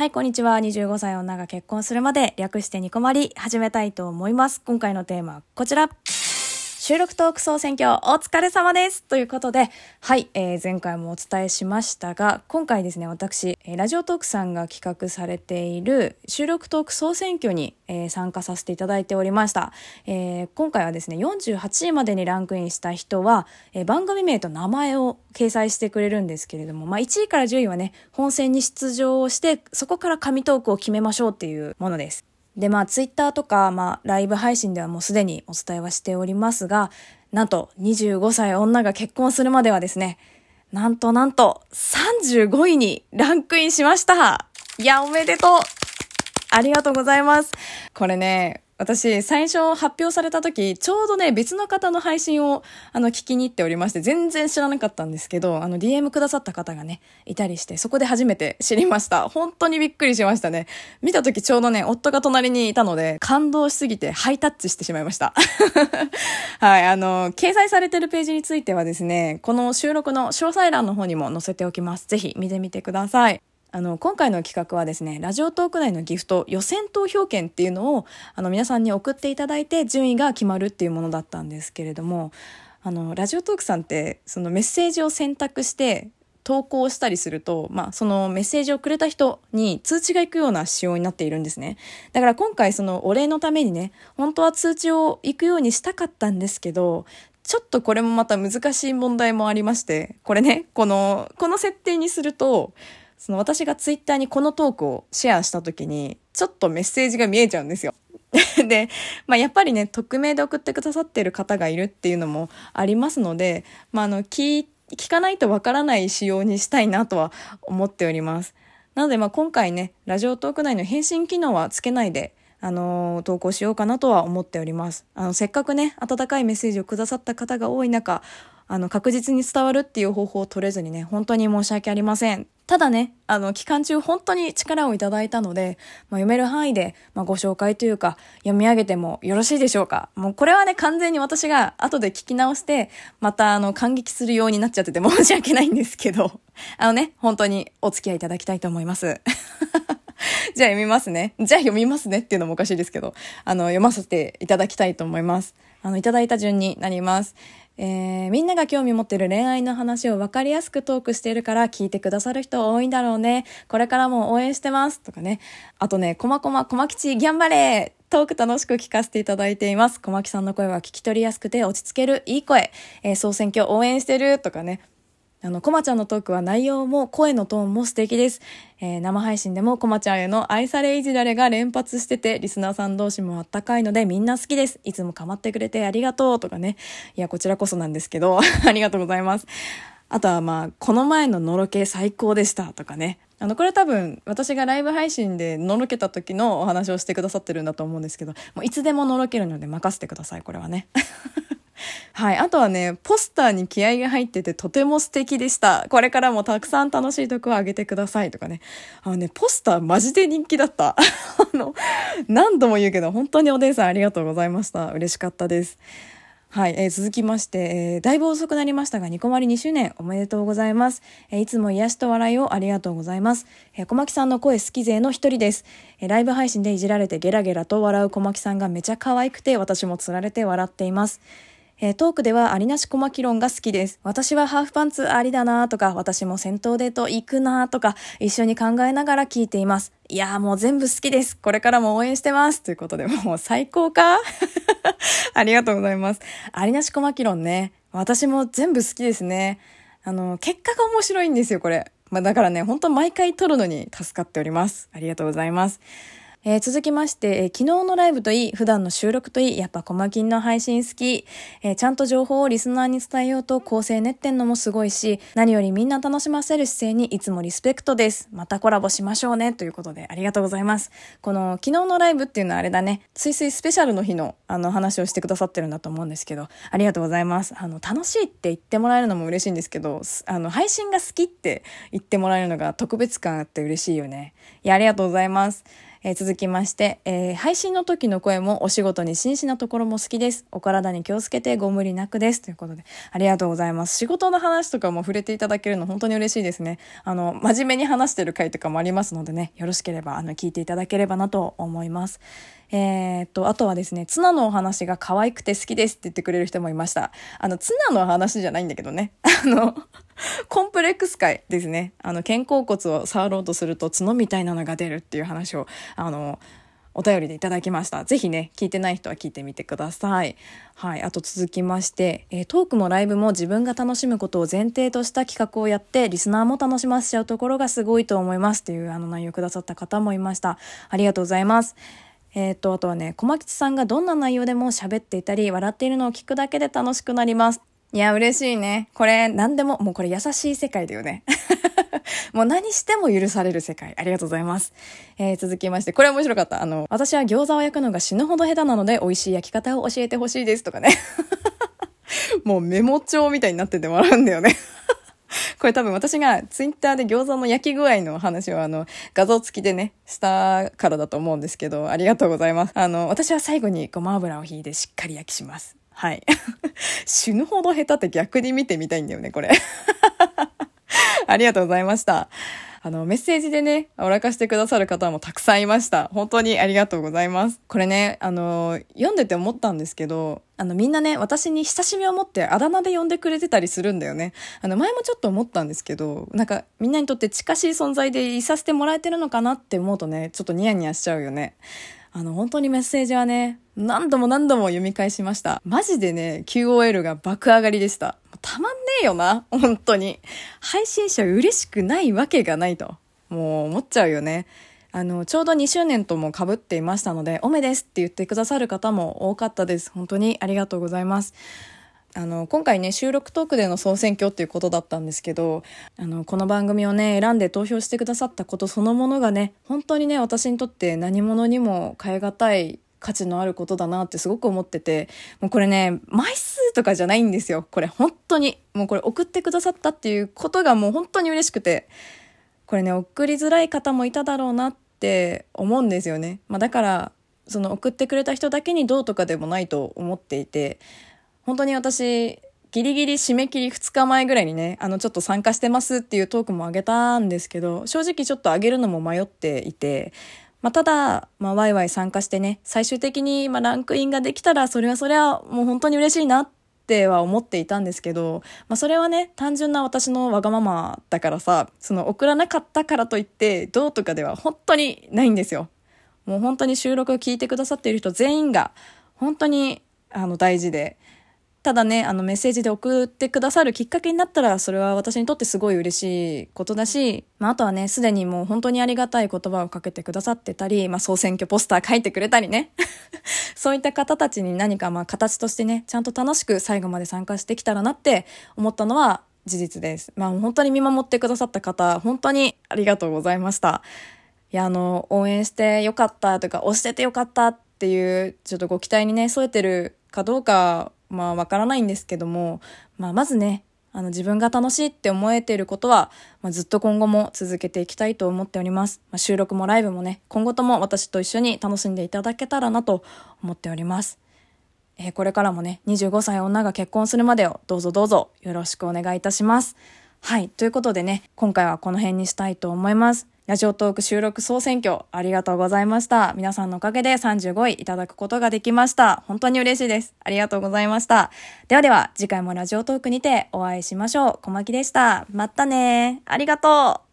はい、こんにちは。25歳女が結婚するまで略してニコマリ始めたいと思います。今回のテーマはこちら。収録トーク総選挙お疲れ様ですということで、はい、えー、前回もお伝えしましたが、今回ですね、私、え、ラジオトークさんが企画されている収録トーク総選挙に、えー、参加させていただいておりました。えー、今回はですね、48位までにランクインした人は、えー、番組名と名前を掲載してくれるんですけれども、まあ、1位から10位はね、本戦に出場をして、そこから紙トークを決めましょうっていうものです。で、まあ、ツイッターとか、まあ、ライブ配信ではもうすでにお伝えはしておりますが、なんと、25歳女が結婚するまではですね、なんとなんと、35位にランクインしましたいや、おめでとうありがとうございます。これね、私、最初発表された時、ちょうどね、別の方の配信を、あの、聞きに行っておりまして、全然知らなかったんですけど、あの、DM くださった方がね、いたりして、そこで初めて知りました。本当にびっくりしましたね。見た時ちょうどね、夫が隣にいたので、感動しすぎてハイタッチしてしまいました。はい、あの、掲載されてるページについてはですね、この収録の詳細欄の方にも載せておきます。ぜひ見てみてください。あの、今回の企画はですね、ラジオトーク内のギフト予選投票券っていうのを、あの、皆さんに送っていただいて順位が決まるっていうものだったんですけれども、あの、ラジオトークさんって、そのメッセージを選択して投稿したりすると、まあ、そのメッセージをくれた人に通知が行くような仕様になっているんですね。だから今回そのお礼のためにね、本当は通知を行くようにしたかったんですけど、ちょっとこれもまた難しい問題もありまして、これね、この、この設定にすると、その私がツイッターにこのトークをシェアした時に、ちょっとメッセージが見えちゃうんですよ。で、まあ、やっぱりね、匿名で送ってくださってる方がいるっていうのもありますので、まあ、あの、聞、聞かないとわからない仕様にしたいなとは思っております。なので、まあ、今回ね、ラジオトーク内の返信機能はつけないで、あの投稿しようかなとは思っております。あの、せっかくね、温かいメッセージをくださった方が多い中、あの、確実に伝わるっていう方法を取れずにね、本当に申し訳ありません。ただね、あの、期間中本当に力をいただいたので、まあ、読める範囲で、まあ、ご紹介というか、読み上げてもよろしいでしょうかもうこれはね、完全に私が後で聞き直して、またあの、感激するようになっちゃってて申し訳ないんですけど、あのね、本当にお付き合いいただきたいと思います。じゃあ読みますね。じゃあ読みますねっていうのもおかしいですけど、あの、読ませていただきたいと思います。あの、いただいた順になります。えー、みんなが興味持ってる恋愛の話を分かりやすくトークしているから聞いてくださる人多いんだろうね。これからも応援してます。とかね。あとね、こまこま、こまきち、ギャンバレートーク楽しく聞かせていただいています。小牧さんの声は聞き取りやすくて落ち着ける、いい声。えー、総選挙応援してるとかね。あの、コマちゃんのトークは内容も声のトーンも素敵です。えー、生配信でもコマちゃんへの愛されいじられが連発してて、リスナーさん同士もあったかいのでみんな好きです。いつも構ってくれてありがとうとかね。いや、こちらこそなんですけど、ありがとうございます。あとはまあ、この前ののろけ最高でしたとかね。あの、これ多分、私がライブ配信でのろけた時のお話をしてくださってるんだと思うんですけど、もういつでものろけるので任せてください、これはね。はい。あとはね、ポスターに気合が入っててとても素敵でした。これからもたくさん楽しいとこをあげてくださいとかね。あのね、ポスターマジで人気だった。あの、何度も言うけど、本当にお姉さんありがとうございました。嬉しかったです。はい、えー、続きまして、えー、だいぶ遅くなりましたが、ニコマリ2周年おめでとうございます。えー、いつも癒しと笑いをありがとうございます。えー、小牧さんの声好き勢の一人です。えー、ライブ配信でいじられてゲラゲラと笑う小牧さんがめちゃ可愛くて、私もつられて笑っています。えー、トークではありなし小牧論が好きです。私はハーフパンツありだなとか、私も戦闘デート行くなとか、一緒に考えながら聞いています。いやーもう全部好きです。これからも応援してます。ということで、もう最高か？ありがとうございます。ありなし小牧論ね。私も全部好きですね。あの、結果が面白いんですよ、これ。まあ、だからね、本当毎回撮るのに助かっております。ありがとうございます。えー、続きまして、えー、昨日のライブといい、普段の収録といい、やっぱコマキンの配信好き、えー、ちゃんと情報をリスナーに伝えようと構成練ってんのもすごいし、何よりみんな楽しませる姿勢にいつもリスペクトです。またコラボしましょうね。ということで、ありがとうございます。この、昨日のライブっていうのはあれだね、ついついスペシャルの日の、あの、話をしてくださってるんだと思うんですけど、ありがとうございます。あの、楽しいって言ってもらえるのも嬉しいんですけど、あの、配信が好きって言ってもらえるのが特別感あって嬉しいよね。いや、ありがとうございます。えー、続きまして、えー、配信の時の声もお仕事に真摯なところも好きです。お体に気をつけてご無理なくです。ということで、ありがとうございます。仕事の話とかも触れていただけるの本当に嬉しいですね。あの、真面目に話してる回とかもありますのでね、よろしければ、あの、聞いていただければなと思います。えー、っと、あとはですね、ツナのお話が可愛くて好きですって言ってくれる人もいました。あの、ツナの話じゃないんだけどね。あの、コンプレックス界ですね。あの、肩甲骨を触ろうとすると角みたいなのが出るっていう話を、あの、お便りでいただきました。ぜひね、聞いてない人は聞いてみてください。はい。あと続きまして、えー、トークもライブも自分が楽しむことを前提とした企画をやって、リスナーも楽しませちゃうところがすごいと思いますっていうあの内容くださった方もいました。ありがとうございます。えっ、と、あとはね、小牧さんがどんな内容でも喋っていたり、笑っているのを聞くだけで楽しくなります。いや、嬉しいね。これ、何でも、もうこれ優しい世界だよね。もう何しても許される世界。ありがとうございます。えー、続きまして、これ面白かった。あの、私は餃子を焼くのが死ぬほど下手なので、美味しい焼き方を教えてほしいですとかね。もうメモ帳みたいになっててもらうんだよね。これ多分私がツイッターで餃子の焼き具合の話をあの画像付きでね、したからだと思うんですけど、ありがとうございます。あの、私は最後にごま油を引いてしっかり焼きします。はい。死ぬほど下手って逆に見てみたいんだよね、これ。ありがとうございました。あの、メッセージでね、おらかしてくださる方もたくさんいました。本当にありがとうございます。これね、あの、読んでて思ったんですけど、あの、みんなね、私に親しみを持ってあだ名で呼んでくれてたりするんだよね。あの、前もちょっと思ったんですけど、なんか、みんなにとって近しい存在でいさせてもらえてるのかなって思うとね、ちょっとニヤニヤしちゃうよね。あの、本当にメッセージはね、何度も何度も読み返しました。マジでね、QOL が爆上がりでした。たまんねえよな、本当に。配信者嬉しくないわけがないと。もう思っちゃうよね。あの、ちょうど2周年とも被っていましたので、おめですって言ってくださる方も多かったです。本当にありがとうございます。あの、今回ね、収録トークでの総選挙っていうことだったんですけど、あの、この番組をね、選んで投票してくださったことそのものがね、本当にね、私にとって何者にも変え難い価値のあることだなってすごく思ってて、もうこれね、枚数とかじゃないんですよ。これ本当に。もうこれ送ってくださったっていうことがもう本当に嬉しくて。これね送りづらい方もいただろうなって思うんですよね、まあ、だからその送ってくれた人だけにどうとかでもないと思っていて本当に私ギリギリ締め切り2日前ぐらいにね、あのちょっと参加してますっていうトークもあげたんですけど、正直ちょっとあげるのも迷っていて、まあ、ただ、まあ、ワイワイ参加してね、最終的に、まあ、ランクインができたら、それはそれはもう本当に嬉しいなっては思っていたんですけど、まあ、それはね単純な私のわがままだからさその送らなかったからといってどうとかでは本当にないんですよ。もう本当に収録を聞いてくださっている人全員が本当にあの大事でただね、あのメッセージで送ってくださるきっかけになったら、それは私にとってすごい嬉しいことだし、まあ、あとはね、すでにもう本当にありがたい言葉をかけてくださってたり、まあ、総選挙ポスター書いてくれたりね。そういった方たちに何かまあ形としてね、ちゃんと楽しく最後まで参加してきたらなって思ったのは事実です。まあ、本当に見守ってくださった方、本当にありがとうございました。いや、あの、応援してよかったとか、押しててよかったっていう、ちょっとご期待にね、添えてるかどうかまあわからないんですけども、まあまずね、あの自分が楽しいって思えていることは、まあ、ずっと今後も続けていきたいと思っております。まあ、収録もライブもね、今後とも私と一緒に楽しんでいただけたらなと思っております。えー、これからもね、25歳女が結婚するまでをどうぞどうぞよろしくお願いいたします。はい。ということでね、今回はこの辺にしたいと思います。ラジオトーク収録総選挙ありがとうございました。皆さんのおかげで35位いただくことができました。本当に嬉しいです。ありがとうございました。ではでは、次回もラジオトークにてお会いしましょう。小牧でした。またねありがとう